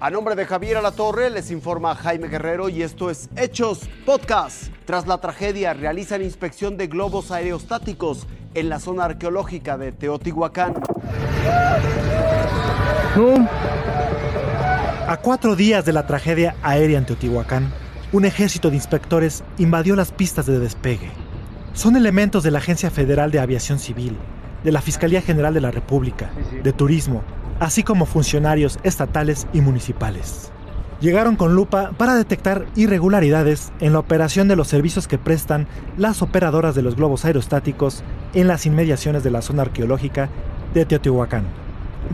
A nombre de Javier Alatorre les informa Jaime Guerrero y esto es Hechos Podcast. Tras la tragedia realizan inspección de globos aerostáticos en la zona arqueológica de Teotihuacán. A cuatro días de la tragedia aérea en Teotihuacán, un ejército de inspectores invadió las pistas de despegue. Son elementos de la Agencia Federal de Aviación Civil, de la Fiscalía General de la República, de Turismo, así como funcionarios estatales y municipales. Llegaron con lupa para detectar irregularidades en la operación de los servicios que prestan las operadoras de los globos aerostáticos en las inmediaciones de la zona arqueológica de Teotihuacán.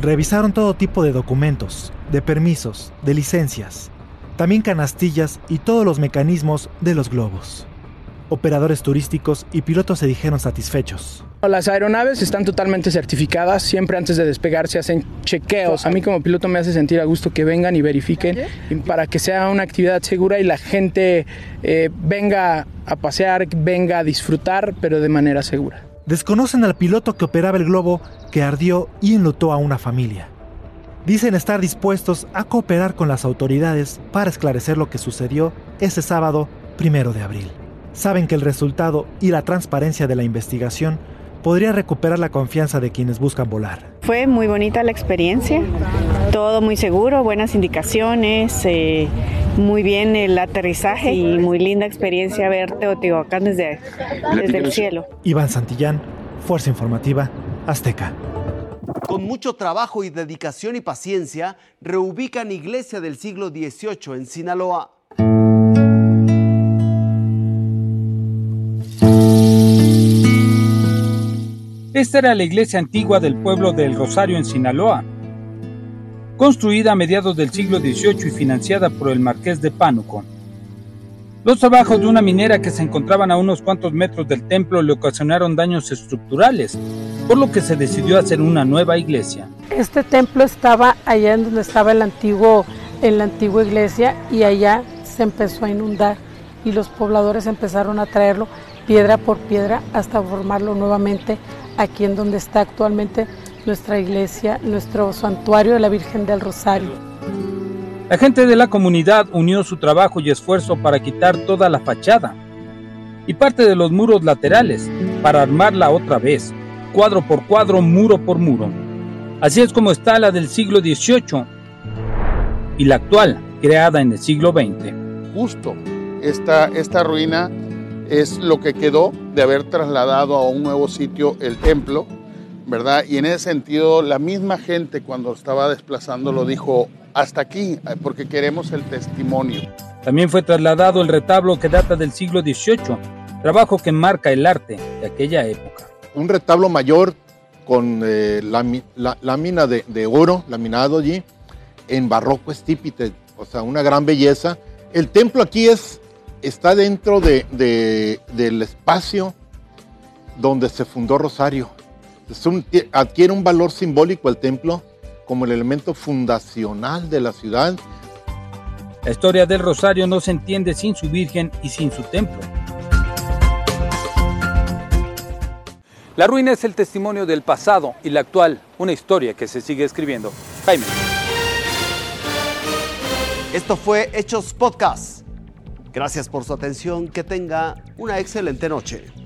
Revisaron todo tipo de documentos, de permisos, de licencias, también canastillas y todos los mecanismos de los globos. Operadores turísticos y pilotos se dijeron satisfechos. Las aeronaves están totalmente certificadas, siempre antes de despegar se hacen chequeos. A mí como piloto me hace sentir a gusto que vengan y verifiquen para que sea una actividad segura y la gente eh, venga a pasear, venga a disfrutar, pero de manera segura. Desconocen al piloto que operaba el globo que ardió y enlutó a una familia. Dicen estar dispuestos a cooperar con las autoridades para esclarecer lo que sucedió ese sábado primero de abril. Saben que el resultado y la transparencia de la investigación podría recuperar la confianza de quienes buscan volar. Fue muy bonita la experiencia, todo muy seguro, buenas indicaciones, eh, muy bien el aterrizaje y muy linda experiencia ver Teotihuacán desde, desde el cielo. Iván Santillán, Fuerza Informativa, Azteca. Con mucho trabajo y dedicación y paciencia, reubican iglesia del siglo XVIII en Sinaloa. Esta era la iglesia antigua del pueblo del Rosario en Sinaloa, construida a mediados del siglo XVIII y financiada por el marqués de Pánuco. Los trabajos de una minera que se encontraban a unos cuantos metros del templo le ocasionaron daños estructurales, por lo que se decidió hacer una nueva iglesia. Este templo estaba allá en donde estaba el antiguo, en la antigua iglesia y allá se empezó a inundar y los pobladores empezaron a traerlo piedra por piedra hasta formarlo nuevamente aquí en donde está actualmente nuestra iglesia, nuestro santuario de la Virgen del Rosario. La gente de la comunidad unió su trabajo y esfuerzo para quitar toda la fachada y parte de los muros laterales para armarla otra vez, cuadro por cuadro, muro por muro. Así es como está la del siglo XVIII y la actual, creada en el siglo XX. Justo esta, esta ruina es lo que quedó de haber trasladado a un nuevo sitio el templo, ¿verdad? Y en ese sentido, la misma gente cuando estaba desplazando lo dijo, hasta aquí, porque queremos el testimonio. También fue trasladado el retablo que data del siglo XVIII, trabajo que marca el arte de aquella época. Un retablo mayor con eh, lámina de, de, oro, laminado allí, en barroco estípite, o sea, una gran belleza. El templo aquí es está dentro de, del espacio donde se fundó Rosario. adquiere un valor simbólico el templo como el elemento fundacional de la ciudad. La historia del Rosario no se entiende sin su Virgen y sin su templo. La ruina es el testimonio del pasado y la actual, una historia que se sigue escribiendo. Jaime. Esto fue Hechos Podcast. Gracias por su atención, que tenga una excelente noche.